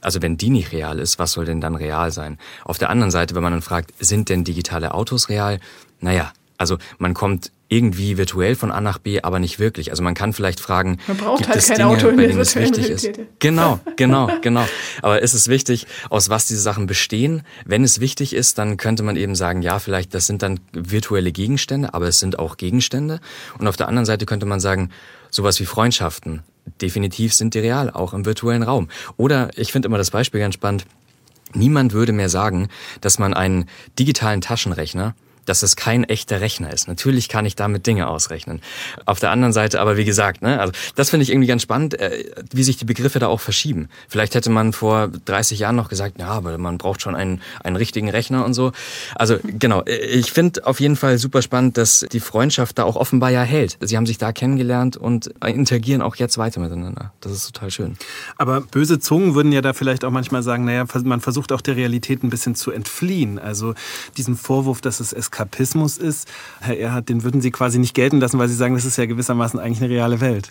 also wenn die nicht real ist, was soll denn dann real sein? Auf der anderen Seite, wenn man dann fragt, sind denn digitale Autos real? Naja, also man kommt irgendwie virtuell von A nach B, aber nicht wirklich. Also man kann vielleicht fragen, man braucht gibt halt es kein Dinge, Auto in bei denen es wichtig ist? Genau, genau, genau. Aber ist es wichtig, aus was diese Sachen bestehen? Wenn es wichtig ist, dann könnte man eben sagen, ja, vielleicht das sind dann virtuelle Gegenstände, aber es sind auch Gegenstände. Und auf der anderen Seite könnte man sagen, sowas wie Freundschaften, definitiv sind die real, auch im virtuellen Raum. Oder ich finde immer das Beispiel ganz spannend. Niemand würde mehr sagen, dass man einen digitalen Taschenrechner dass es kein echter Rechner ist. Natürlich kann ich damit Dinge ausrechnen. Auf der anderen Seite aber, wie gesagt, ne, also das finde ich irgendwie ganz spannend, äh, wie sich die Begriffe da auch verschieben. Vielleicht hätte man vor 30 Jahren noch gesagt, ja, aber man braucht schon einen, einen richtigen Rechner und so. Also genau, äh, ich finde auf jeden Fall super spannend, dass die Freundschaft da auch offenbar ja hält. Sie haben sich da kennengelernt und interagieren auch jetzt weiter miteinander. Das ist total schön. Aber böse Zungen würden ja da vielleicht auch manchmal sagen, naja, man versucht auch der Realität ein bisschen zu entfliehen. Also diesen Vorwurf, dass es Eskapismus ist. Herr Erhard, den würden Sie quasi nicht gelten lassen, weil Sie sagen, das ist ja gewissermaßen eigentlich eine reale Welt.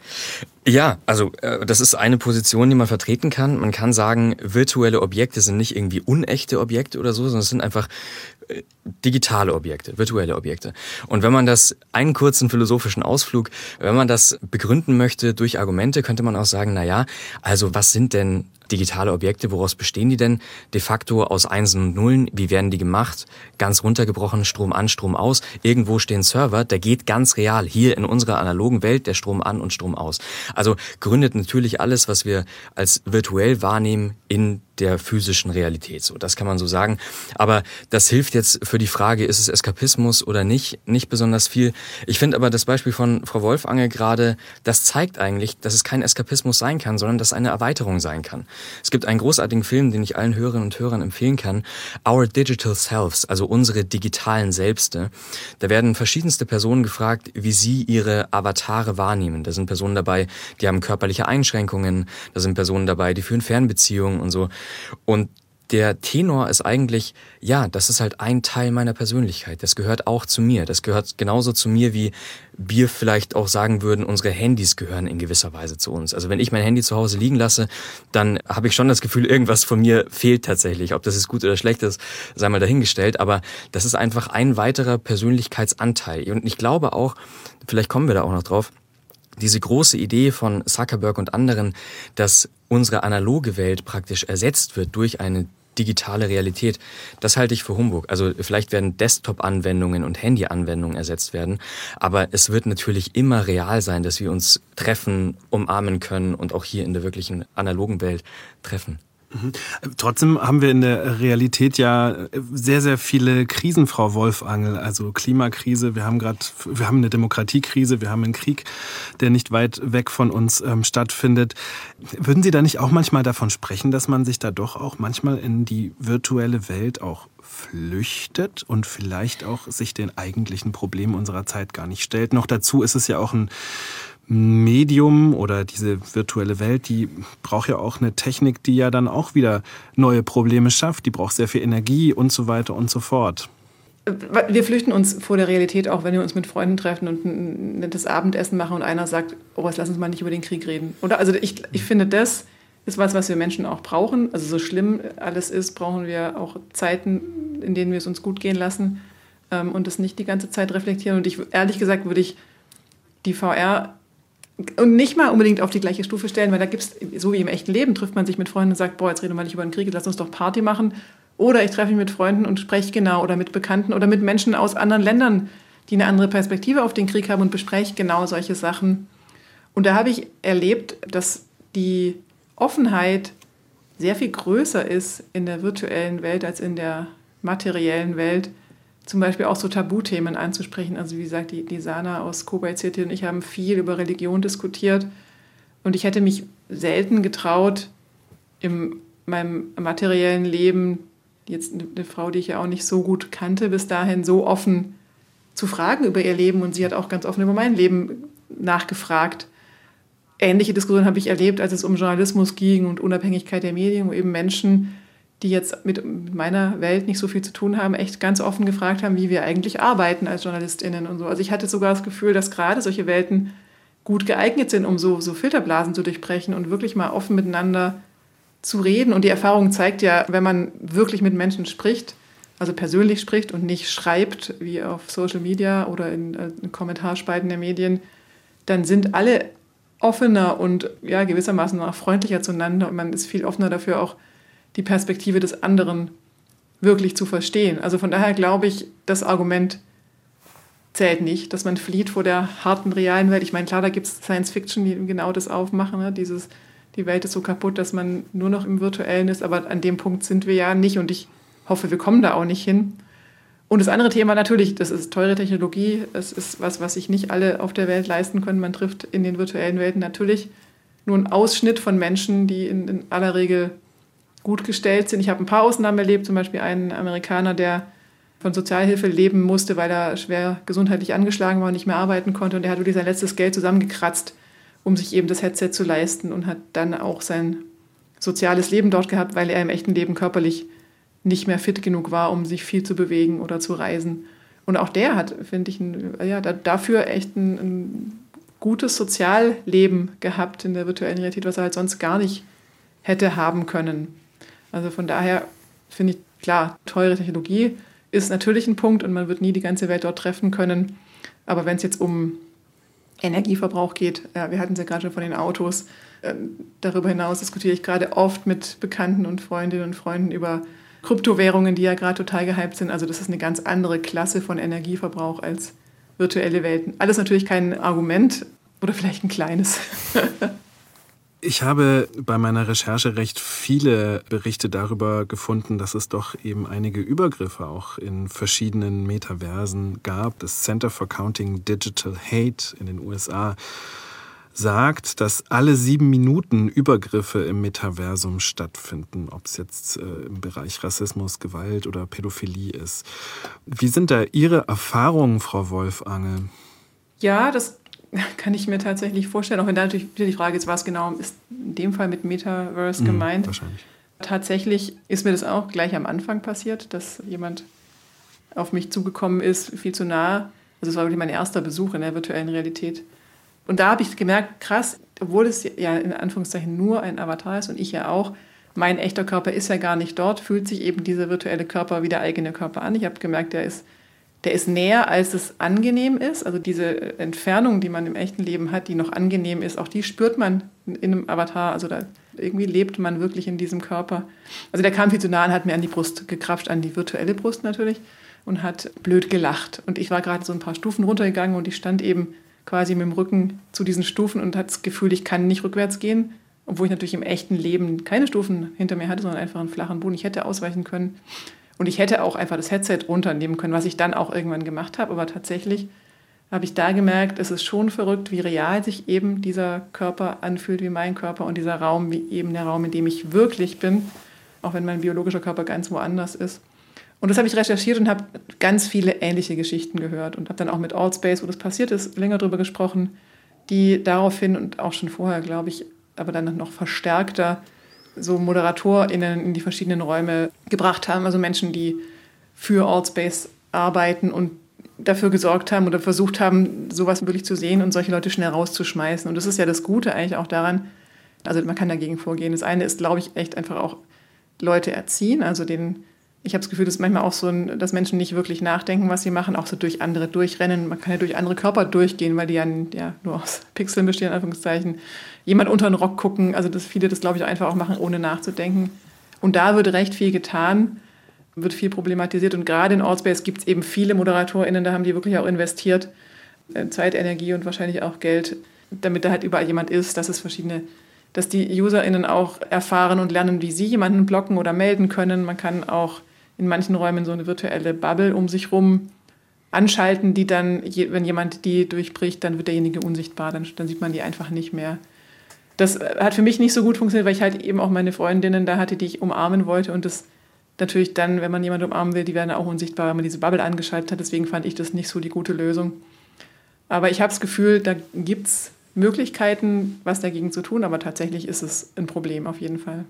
Ja, also äh, das ist eine Position, die man vertreten kann. Man kann sagen, virtuelle Objekte sind nicht irgendwie unechte Objekte oder so, sondern es sind einfach äh, digitale Objekte, virtuelle Objekte. Und wenn man das, einen kurzen philosophischen Ausflug, wenn man das begründen möchte durch Argumente, könnte man auch sagen, na ja, also was sind denn digitale Objekte, woraus bestehen die denn? De facto aus Einsen und Nullen. Wie werden die gemacht? Ganz runtergebrochen, Strom an, Strom aus. Irgendwo stehen Server, der geht ganz real hier in unserer analogen Welt, der Strom an und Strom aus. Also gründet natürlich alles, was wir als virtuell wahrnehmen, in der physischen Realität. So, das kann man so sagen. Aber das hilft jetzt für die Frage, ist es Eskapismus oder nicht, nicht besonders viel. Ich finde aber das Beispiel von Frau Wolfangel gerade, das zeigt eigentlich, dass es kein Eskapismus sein kann, sondern dass eine Erweiterung sein kann. Es gibt einen großartigen Film, den ich allen Hörerinnen und Hörern empfehlen kann. Our Digital Selves, also unsere digitalen Selbste. Da werden verschiedenste Personen gefragt, wie sie ihre Avatare wahrnehmen. Da sind Personen dabei, die haben körperliche Einschränkungen. Da sind Personen dabei, die führen Fernbeziehungen und so. Und der Tenor ist eigentlich, ja, das ist halt ein Teil meiner Persönlichkeit. Das gehört auch zu mir. Das gehört genauso zu mir, wie wir vielleicht auch sagen würden, unsere Handys gehören in gewisser Weise zu uns. Also wenn ich mein Handy zu Hause liegen lasse, dann habe ich schon das Gefühl, irgendwas von mir fehlt tatsächlich. Ob das jetzt gut oder schlecht ist, sei mal dahingestellt. Aber das ist einfach ein weiterer Persönlichkeitsanteil. Und ich glaube auch, vielleicht kommen wir da auch noch drauf, diese große Idee von Zuckerberg und anderen, dass unsere analoge Welt praktisch ersetzt wird durch eine digitale Realität, das halte ich für Humbug. Also vielleicht werden Desktop-Anwendungen und Handy-Anwendungen ersetzt werden, aber es wird natürlich immer real sein, dass wir uns treffen, umarmen können und auch hier in der wirklichen analogen Welt treffen. Mhm. Trotzdem haben wir in der Realität ja sehr, sehr viele Krisen, Frau Wolfangel. Also Klimakrise, wir haben gerade, wir haben eine Demokratiekrise, wir haben einen Krieg, der nicht weit weg von uns ähm, stattfindet. Würden Sie da nicht auch manchmal davon sprechen, dass man sich da doch auch manchmal in die virtuelle Welt auch flüchtet und vielleicht auch sich den eigentlichen Problemen unserer Zeit gar nicht stellt? Noch dazu ist es ja auch ein Medium oder diese virtuelle Welt, die braucht ja auch eine Technik, die ja dann auch wieder neue Probleme schafft. Die braucht sehr viel Energie und so weiter und so fort. Wir flüchten uns vor der Realität auch, wenn wir uns mit Freunden treffen und ein nettes Abendessen machen und einer sagt, oh, was lass uns mal nicht über den Krieg reden. Oder also ich, ich finde, das ist was, was wir Menschen auch brauchen. Also so schlimm alles ist, brauchen wir auch Zeiten, in denen wir es uns gut gehen lassen. ähm, und das nicht die ganze Zeit reflektieren. Und ich ehrlich gesagt würde ich die VR und nicht mal unbedingt auf die gleiche Stufe stellen, weil da gibt es, so wie im echten Leben, trifft man sich mit Freunden und sagt, boah, jetzt reden wir mal nicht über den Krieg, lass uns doch Party machen. Oder ich treffe mich mit Freunden und spreche genau oder mit Bekannten oder mit Menschen aus anderen Ländern, die eine andere Perspektive auf den Krieg haben und bespreche genau solche Sachen. Und da habe ich erlebt, dass die Offenheit sehr viel größer ist in der virtuellen Welt als in der materiellen Welt. Zum Beispiel auch so Tabuthemen anzusprechen. Also wie gesagt, die, die Sana aus Kobai City und ich haben viel über Religion diskutiert. Und ich hätte mich selten getraut, in meinem materiellen Leben jetzt eine Frau, die ich ja auch nicht so gut kannte, bis dahin so offen zu fragen über ihr Leben und sie hat auch ganz offen über mein Leben nachgefragt. Ähnliche Diskussionen habe ich erlebt, als es um Journalismus ging und Unabhängigkeit der Medien, wo eben Menschen, die jetzt mit meiner Welt nicht so viel zu tun haben, echt ganz offen gefragt haben, wie wir eigentlich arbeiten als JournalistInnen und so. Also ich hatte sogar das Gefühl, dass gerade solche Welten gut geeignet sind, um so, so Filterblasen zu durchbrechen und wirklich mal offen miteinander zu reden. Und die Erfahrung zeigt ja, wenn man wirklich mit Menschen spricht, also persönlich spricht und nicht schreibt, wie auf Social Media oder in, äh, in Kommentarspalten der Medien, dann sind alle offener und ja, gewissermaßen auch freundlicher zueinander und man ist viel offener dafür, auch die Perspektive des anderen wirklich zu verstehen. Also von daher glaube ich, das Argument zählt nicht, dass man flieht vor der harten realen Welt. Ich meine, klar, da gibt es Science Fiction, die genau das aufmachen, ne? dieses die Welt ist so kaputt, dass man nur noch im Virtuellen ist, aber an dem Punkt sind wir ja nicht und ich hoffe, wir kommen da auch nicht hin. Und das andere Thema natürlich, das ist teure Technologie, es ist was, was sich nicht alle auf der Welt leisten können. Man trifft in den virtuellen Welten natürlich nur einen Ausschnitt von Menschen, die in, in aller Regel gut gestellt sind. Ich habe ein paar Ausnahmen erlebt, zum Beispiel einen Amerikaner, der von Sozialhilfe leben musste, weil er schwer gesundheitlich angeschlagen war und nicht mehr arbeiten konnte. Und er hat wirklich sein letztes Geld zusammengekratzt, um sich eben das Headset zu leisten und hat dann auch sein soziales Leben dort gehabt, weil er im echten Leben körperlich nicht mehr fit genug war, um sich viel zu bewegen oder zu reisen. Und auch der hat, finde ich, ein, ja, dafür echt ein, ein, gutes Sozialleben gehabt in der virtuellen Realität, was er halt sonst gar nicht hätte haben können. Also von daher finde ich, klar, teure Technologie ist natürlich ein Punkt und man wird nie die ganze Welt dort treffen können. Aber wenn es jetzt um Energieverbrauch geht. Ja, wir hatten es ja gerade schon von den Autos. Ähm, darüber hinaus diskutiere ich gerade oft mit Bekannten und Freundinnen und Freunden über Kryptowährungen, die ja gerade total gehypt sind. Also das ist eine ganz andere Klasse von Energieverbrauch als virtuelle Welten. Alles natürlich kein Argument oder vielleicht ein kleines. Ich habe bei meiner Recherche recht viele Berichte darüber gefunden, dass es doch eben einige Übergriffe auch in verschiedenen Metaversen gab. Das Center for Counting Digital Hate in den USA sagt, dass alle sieben Minuten Übergriffe im Metaversum stattfinden, ob es jetzt äh, im Bereich Rassismus, Gewalt oder Pädophilie ist. Wie sind da Ihre Erfahrungen, Frau Wolfange? Ja, das kann ich mir tatsächlich vorstellen, auch wenn da natürlich die Frage ist, was genau ist in dem Fall mit Metaverse mhm, gemeint. wahrscheinlich. Tatsächlich ist mir das auch gleich am Anfang passiert, dass jemand auf mich zugekommen ist, viel zu nah. Also es war wirklich mein erster Besuch in der virtuellen Realität. Und da habe ich gemerkt, krass, obwohl es ja in Anführungszeichen nur ein Avatar ist und ich ja auch, mein echter Körper ist ja gar nicht dort, fühlt sich eben dieser virtuelle Körper wie der eigene Körper an. Ich habe gemerkt, der ist der ist näher, als es angenehm ist. Also diese Entfernung, die man im echten Leben hat, die noch angenehm ist, auch die spürt man in einem Avatar. Also da irgendwie lebt man wirklich in diesem Körper. Also der kam viel zu nah und hat mir an die Brust gekrapscht, an die virtuelle Brust natürlich und hat blöd gelacht. Und ich war gerade so ein paar Stufen runtergegangen und ich stand eben quasi mit dem Rücken zu diesen Stufen und hatte das Gefühl, ich kann nicht rückwärts gehen, obwohl ich natürlich im echten Leben keine Stufen hinter mir hatte, sondern einfach einen flachen Boden. Ich hätte ausweichen können. Und ich hätte auch einfach das Headset runternehmen können, was ich dann auch irgendwann gemacht habe. Aber tatsächlich habe ich da gemerkt, es ist schon verrückt, wie real sich eben dieser Körper anfühlt, wie mein Körper und dieser Raum, wie eben der Raum, in dem ich wirklich bin, auch wenn mein biologischer Körper ganz woanders ist. Und das habe ich recherchiert und habe ganz viele ähnliche Geschichten gehört und habe dann auch mit Allspace, wo das passiert ist, länger darüber gesprochen, die daraufhin und auch schon vorher, glaube ich, aber dann noch verstärkter so ModeratorInnen in die verschiedenen Räume gebracht haben, also Menschen, die für Altspace arbeiten und dafür gesorgt haben oder versucht haben, sowas wirklich zu sehen und solche Leute schnell rauszuschmeißen. Und das ist ja das Gute eigentlich auch daran, also man kann dagegen vorgehen. Das eine ist, glaube ich, echt einfach auch Leute erziehen, also denen ich habe das Gefühl, dass manchmal auch so, ein, dass Menschen nicht wirklich nachdenken, was sie machen, auch so durch andere durchrennen. Man kann ja durch andere Körper durchgehen, weil die ja, ja nur aus Pixeln bestehen, in Anführungszeichen. Jemand unter den Rock gucken, also dass viele das, glaube ich, einfach auch machen, ohne nachzudenken. Und da wird recht viel getan, wird viel problematisiert. Und gerade in Outspace gibt es eben viele ModeratorInnen, da haben die wirklich auch investiert, äh, Zeit, Energie und wahrscheinlich auch Geld, damit da halt überall jemand ist, dass es verschiedene dass die UserInnen auch erfahren und lernen, wie sie jemanden blocken oder melden können. Man kann auch in manchen Räumen so eine virtuelle Bubble um sich rum anschalten, die dann, wenn jemand die durchbricht, dann wird derjenige unsichtbar, dann, dann sieht man die einfach nicht mehr. Das hat für mich nicht so gut funktioniert, weil ich halt eben auch meine Freundinnen da hatte, die ich umarmen wollte und das natürlich dann, wenn man jemanden umarmen will, die werden auch unsichtbar, wenn man diese Bubble angeschaltet hat. Deswegen fand ich das nicht so die gute Lösung. Aber ich habe das Gefühl, da gibt es Möglichkeiten, was dagegen zu tun, aber tatsächlich ist es ein Problem auf jeden Fall.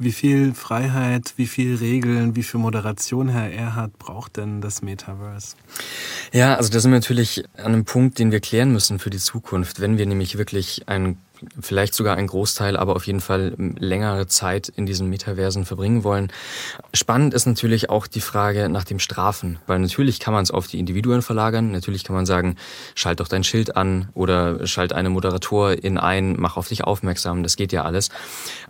Wie viel Freiheit, wie viel Regeln, wie viel Moderation Herr Erhard braucht denn das Metaverse? Ja, also da sind wir natürlich an einem Punkt, den wir klären müssen für die Zukunft. Wenn wir nämlich wirklich ein vielleicht sogar ein Großteil, aber auf jeden Fall längere Zeit in diesen Metaversen verbringen wollen. Spannend ist natürlich auch die Frage nach dem Strafen, weil natürlich kann man es auf die Individuen verlagern. Natürlich kann man sagen, schalt doch dein Schild an oder schalt eine Moderatorin ein, mach auf dich aufmerksam. Das geht ja alles.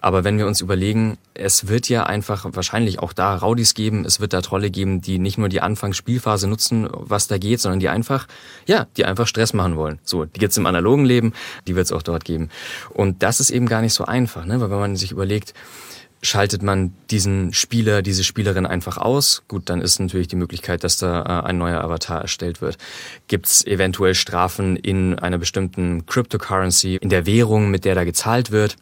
Aber wenn wir uns überlegen, es wird ja einfach wahrscheinlich auch da Raudis geben, es wird da Trolle geben, die nicht nur die Anfangsspielphase nutzen, was da geht, sondern die einfach, ja, die einfach Stress machen wollen. So, die gibt's im analogen Leben, die wird es auch dort geben. Und das ist eben gar nicht so einfach, ne? weil wenn man sich überlegt, schaltet man diesen Spieler, diese Spielerin einfach aus, gut, dann ist natürlich die Möglichkeit, dass da äh, ein neuer Avatar erstellt wird. Gibt es eventuell Strafen in einer bestimmten Cryptocurrency, in der Währung, mit der da gezahlt wird?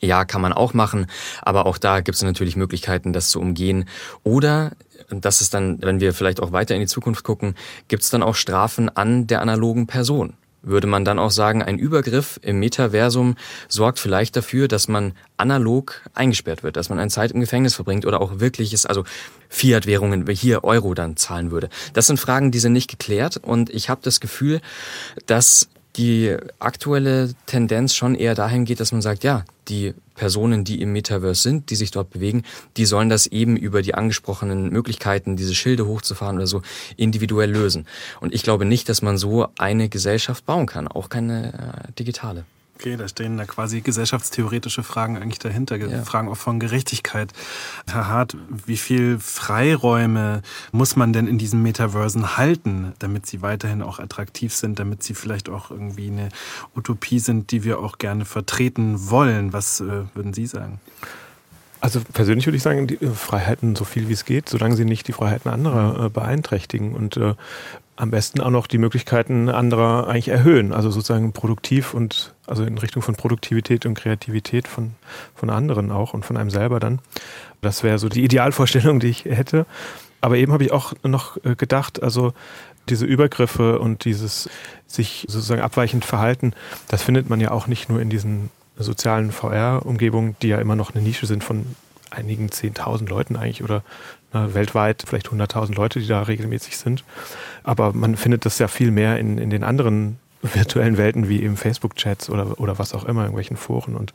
Ja, kann man auch machen, aber auch da gibt es natürlich Möglichkeiten, das zu umgehen. Oder, das ist dann, wenn wir vielleicht auch weiter in die Zukunft gucken, gibt es dann auch Strafen an der analogen Person würde man dann auch sagen, ein Übergriff im Metaversum sorgt vielleicht dafür, dass man analog eingesperrt wird, dass man eine Zeit im Gefängnis verbringt oder auch wirkliches, also Fiat-Währungen, wie hier Euro dann zahlen würde. Das sind Fragen, die sind nicht geklärt und ich habe das Gefühl, dass die aktuelle Tendenz schon eher dahin geht, dass man sagt, ja, die Personen, die im Metaverse sind, die sich dort bewegen, die sollen das eben über die angesprochenen Möglichkeiten, diese Schilde hochzufahren oder so, individuell lösen. Und ich glaube nicht, dass man so eine Gesellschaft bauen kann, auch keine äh, digitale. Okay, da stehen da quasi gesellschaftstheoretische Fragen eigentlich dahinter, ja. Fragen auch von Gerechtigkeit. Herr Hart, wie viel Freiräume muss man denn in diesen Metaversen halten, damit sie weiterhin auch attraktiv sind, damit sie vielleicht auch irgendwie eine Utopie sind, die wir auch gerne vertreten wollen? Was äh, würden Sie sagen? Also persönlich würde ich sagen, die Freiheiten so viel wie es geht, solange sie nicht die Freiheiten anderer äh, beeinträchtigen. Und äh, am besten auch noch die Möglichkeiten anderer eigentlich erhöhen. Also sozusagen produktiv und also in Richtung von Produktivität und Kreativität von, von anderen auch und von einem selber dann. Das wäre so die Idealvorstellung, die ich hätte. Aber eben habe ich auch noch äh, gedacht, also diese Übergriffe und dieses sich sozusagen abweichend Verhalten, das findet man ja auch nicht nur in diesen sozialen VR-Umgebungen, die ja immer noch eine Nische sind von einigen 10.000 Leuten eigentlich oder weltweit vielleicht 100.000 Leute, die da regelmäßig sind. Aber man findet das ja viel mehr in, in den anderen virtuellen Welten wie eben Facebook-Chats oder, oder was auch immer, irgendwelchen Foren. Und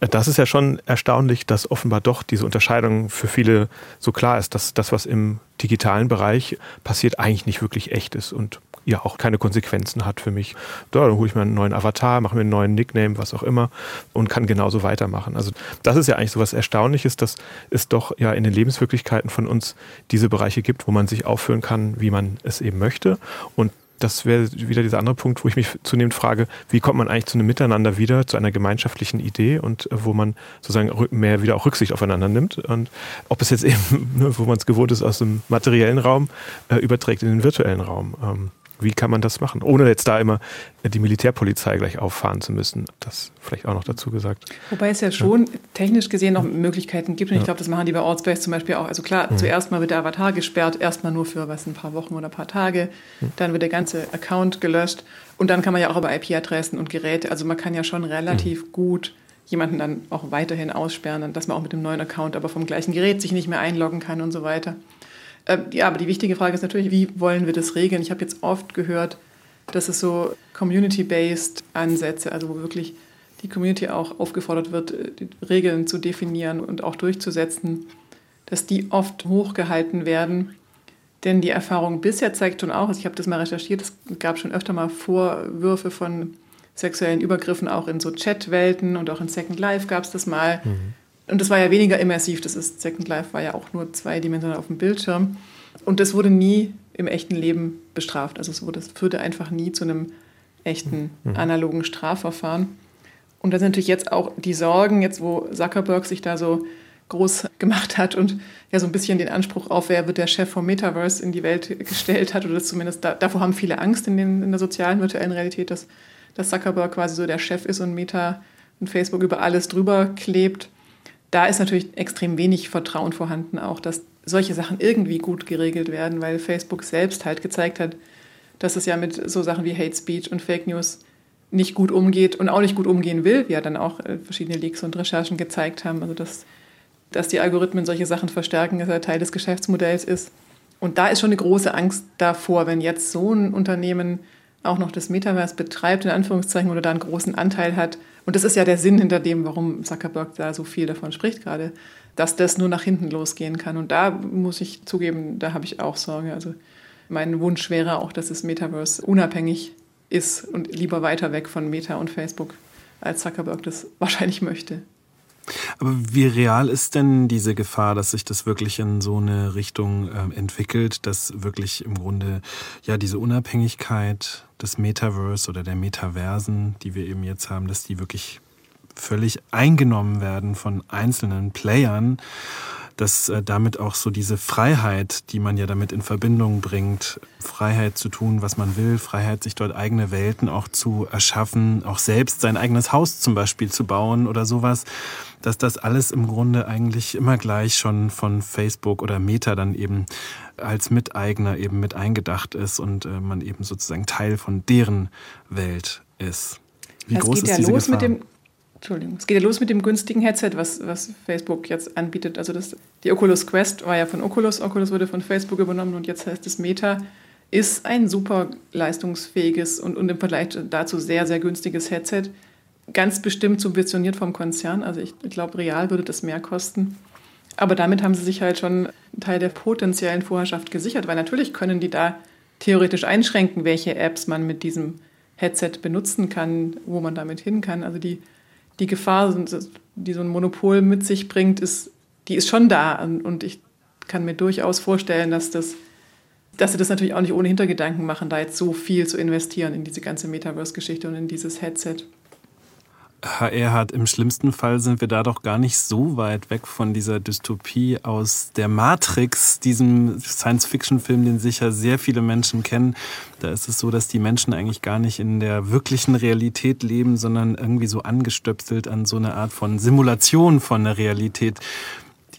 äh, das ist ja schon erstaunlich, dass offenbar doch diese Unterscheidung für viele so klar ist, dass das, was im digitalen Bereich passiert, eigentlich nicht wirklich echt ist und ja auch keine Konsequenzen hat für mich. Da dann hole ich mir einen neuen Avatar, mache mir einen neuen Nickname, was auch immer und kann genauso weitermachen. Also das ist ja eigentlich so was Erstaunliches, dass es doch ja in den Lebenswirklichkeiten von uns diese Bereiche gibt, wo man sich aufführen kann, wie man es eben möchte. Und das wäre wieder dieser andere Punkt, wo ich mich zunehmend frage, wie kommt man eigentlich zu einem Miteinander wieder, zu einer gemeinschaftlichen Idee und äh, wo man sozusagen mehr wieder auch Rücksicht aufeinander nimmt und ob es jetzt eben, ne, wo man es gewohnt ist, aus dem materiellen Raum äh, überträgt in den virtuellen Raum. Wie kann man das machen, ohne jetzt da immer die Militärpolizei gleich auffahren zu müssen? Das vielleicht auch noch dazu gesagt. Wobei es ja schon ja. technisch gesehen noch Möglichkeiten gibt. Und ich glaube, das machen die bei Outspace zum Beispiel auch. Also klar, mhm. zuerst mal wird der Avatar gesperrt, erstmal nur für was, ein paar Wochen oder ein paar Tage. Mhm. Dann wird der ganze Account gelöscht. Und dann kann man ja auch über IP-Adressen und Geräte, also man kann ja schon relativ mhm. gut jemanden dann auch weiterhin aussperren, dass man auch mit dem neuen Account aber vom gleichen Gerät sich nicht mehr einloggen kann und so weiter. Äh, ja, aber die wichtige Frage ist natürlich, wie wollen wir das regeln? Ich habe jetzt oft gehört, dass es so community-based Ansätze, also wo wirklich die Community auch aufgefordert wird, die Regeln zu definieren und auch durchzusetzen, dass die oft hochgehalten werden. Denn die Erfahrung bisher zeigt schon auch, also ich habe das mal recherchiert, es gab schon öfter mal Vorwürfe von sexuellen Übergriffen auch in so Chatwelten und auch in Second Life gab es das mal. Mhm. Und das war ja weniger immersiv, das ist Second Life war ja auch nur zweidimensional auf dem Bildschirm. Und das wurde nie im echten Leben bestraft. Also es wurde, das führte einfach nie zu einem echten mhm. analogen Strafverfahren. Und da sind natürlich jetzt auch die Sorgen, jetzt wo Zuckerberg sich da so groß gemacht hat und ja so ein bisschen den Anspruch auf, wer wird der Chef vom Metaverse in die Welt gestellt hat, oder zumindest da, davor haben viele Angst in, den, in der sozialen virtuellen Realität, dass, dass Zuckerberg quasi so der Chef ist und Meta und Facebook über alles drüber klebt. Da ist natürlich extrem wenig Vertrauen vorhanden, auch dass solche Sachen irgendwie gut geregelt werden, weil Facebook selbst halt gezeigt hat, dass es ja mit so Sachen wie Hate Speech und Fake News nicht gut umgeht und auch nicht gut umgehen will, wie ja dann auch äh, verschiedene Leaks und Recherchen gezeigt haben. Also dass, dass die Algorithmen solche Sachen verstärken, dass er Teil des Geschäftsmodells ist. Und da ist schon eine große Angst davor, wenn jetzt so ein Unternehmen auch noch das Metaverse betreibt, in Anführungszeichen, oder da einen großen Anteil hat. Und das ist ja der Sinn hinter dem, warum Zuckerberg da so viel davon spricht gerade, dass das nur nach hinten losgehen kann. Und da muss ich zugeben, da habe ich auch Sorge. Also mein Wunsch wäre auch, dass das Metaverse unabhängig ist und lieber weiter weg von Meta und Facebook, als Zuckerberg das wahrscheinlich möchte. Aber wie real ist denn diese Gefahr, dass sich das wirklich in so eine Richtung äh, entwickelt, dass wirklich im Grunde ja diese Unabhängigkeit des Metaverse oder der Metaversen, die wir eben jetzt haben, dass die wirklich völlig eingenommen werden von einzelnen Playern, dass äh, damit auch so diese Freiheit, die man ja damit in Verbindung bringt, Freiheit zu tun, was man will, Freiheit, sich dort eigene Welten auch zu erschaffen, auch selbst sein eigenes Haus zum Beispiel zu bauen oder sowas, dass das alles im Grunde eigentlich immer gleich schon von Facebook oder Meta dann eben als Miteigner eben mit eingedacht ist und äh, man eben sozusagen Teil von deren Welt ist. Wie es groß geht ist ja diese los Gefahr? mit dem Entschuldigung. Es geht ja los mit dem günstigen Headset, was, was Facebook jetzt anbietet. Also das, die Oculus Quest war ja von Oculus, Oculus wurde von Facebook übernommen und jetzt heißt es Meta. Ist ein super leistungsfähiges und, und im Vergleich dazu sehr, sehr günstiges Headset. Ganz bestimmt subventioniert vom Konzern. Also ich, glaube, real würde das mehr kosten. Aber damit haben sie sich halt schon einen Teil der potenziellen Vorherrschaft gesichert, weil natürlich können die da theoretisch einschränken, welche Apps man mit diesem Headset benutzen kann, wo man damit hin kann. Also die die Gefahr, die so ein Monopol mit sich bringt, ist, die ist schon da. Und ich kann mir durchaus vorstellen, dass das dass sie das natürlich auch nicht ohne Hintergedanken machen, da jetzt so viel zu investieren in diese ganze Metaverse-Geschichte und in dieses Headset. Herr Erhard, im schlimmsten Fall sind wir da doch gar nicht so weit weg von dieser Dystopie aus der Matrix, diesem Science-Fiction-Film, den sicher sehr viele Menschen kennen. Da ist es so, dass die Menschen eigentlich gar nicht in der wirklichen Realität leben, sondern irgendwie so angestöpselt an so eine Art von Simulation von der Realität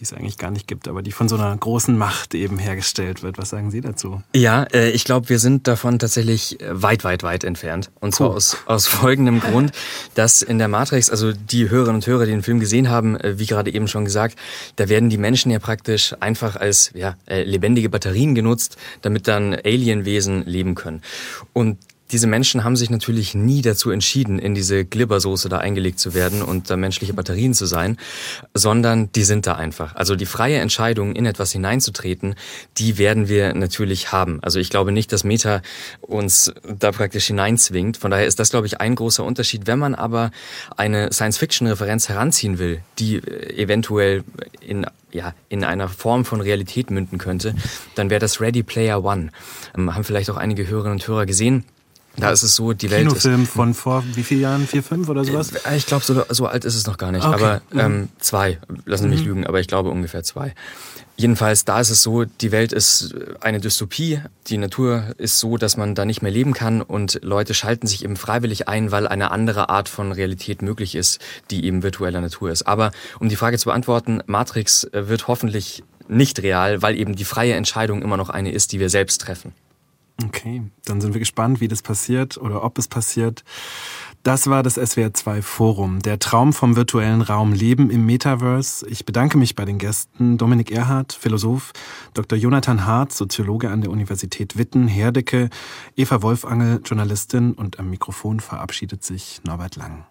die es eigentlich gar nicht gibt, aber die von so einer großen Macht eben hergestellt wird. Was sagen Sie dazu? Ja, äh, ich glaube, wir sind davon tatsächlich äh, weit, weit, weit entfernt. Und zwar aus, aus folgendem Grund, dass in der Matrix, also die Hörerinnen und Hörer, die den Film gesehen haben, äh, wie gerade eben schon gesagt, da werden die Menschen ja praktisch einfach als ja, lebendige Batterien genutzt, damit dann Alienwesen leben können. Und diese Menschen haben sich natürlich nie dazu entschieden, in diese Glibbersoße da eingelegt zu werden und da menschliche Batterien zu sein, sondern die sind da einfach. Also die freie Entscheidung, in etwas hineinzutreten, die werden wir natürlich haben. Also ich glaube nicht, dass Meta uns da praktisch hineinzwingt. Von daher ist das, glaube ich, ein großer Unterschied. Wenn man aber eine Science-Fiction-Referenz heranziehen will, die äh, eventuell in ja, in einer Form von Realität münden könnte, dann wäre das Ready Player One. Ähm, haben vielleicht auch einige Hörerinnen und Hörer gesehen. Da ist es so, die Welt Kinofilm ist, von vor wie vielen Jahren? Vier, fünf oder sowas? Äh, ich glaube, so, so alt ist es noch gar nicht. Okay. Aber mhm. ähm, zwei, lassen Sie mich mhm. lügen, aber ich glaube ungefähr zwei. Jedenfalls, da ist es so, die Welt ist eine Dystopie. Die Natur ist so, dass man da nicht mehr leben kann und Leute schalten sich eben freiwillig ein, weil eine andere Art von Realität möglich ist, die eben virtueller Natur ist. Aber um die Frage zu beantworten, Matrix äh, wird hoffentlich nicht real, weil eben die freie Entscheidung immer noch eine ist, die wir selbst treffen. Okay, dann sind wir gespannt, wie das passiert oder ob es passiert. Das war das SWR2 Forum, der Traum vom virtuellen Raum Leben im Metaverse. Ich bedanke mich bei den Gästen Dominik Erhardt, Philosoph, Dr. Jonathan Hart, Soziologe an der Universität Witten, Herdecke, Eva Wolfangel, Journalistin und am Mikrofon verabschiedet sich Norbert Lang.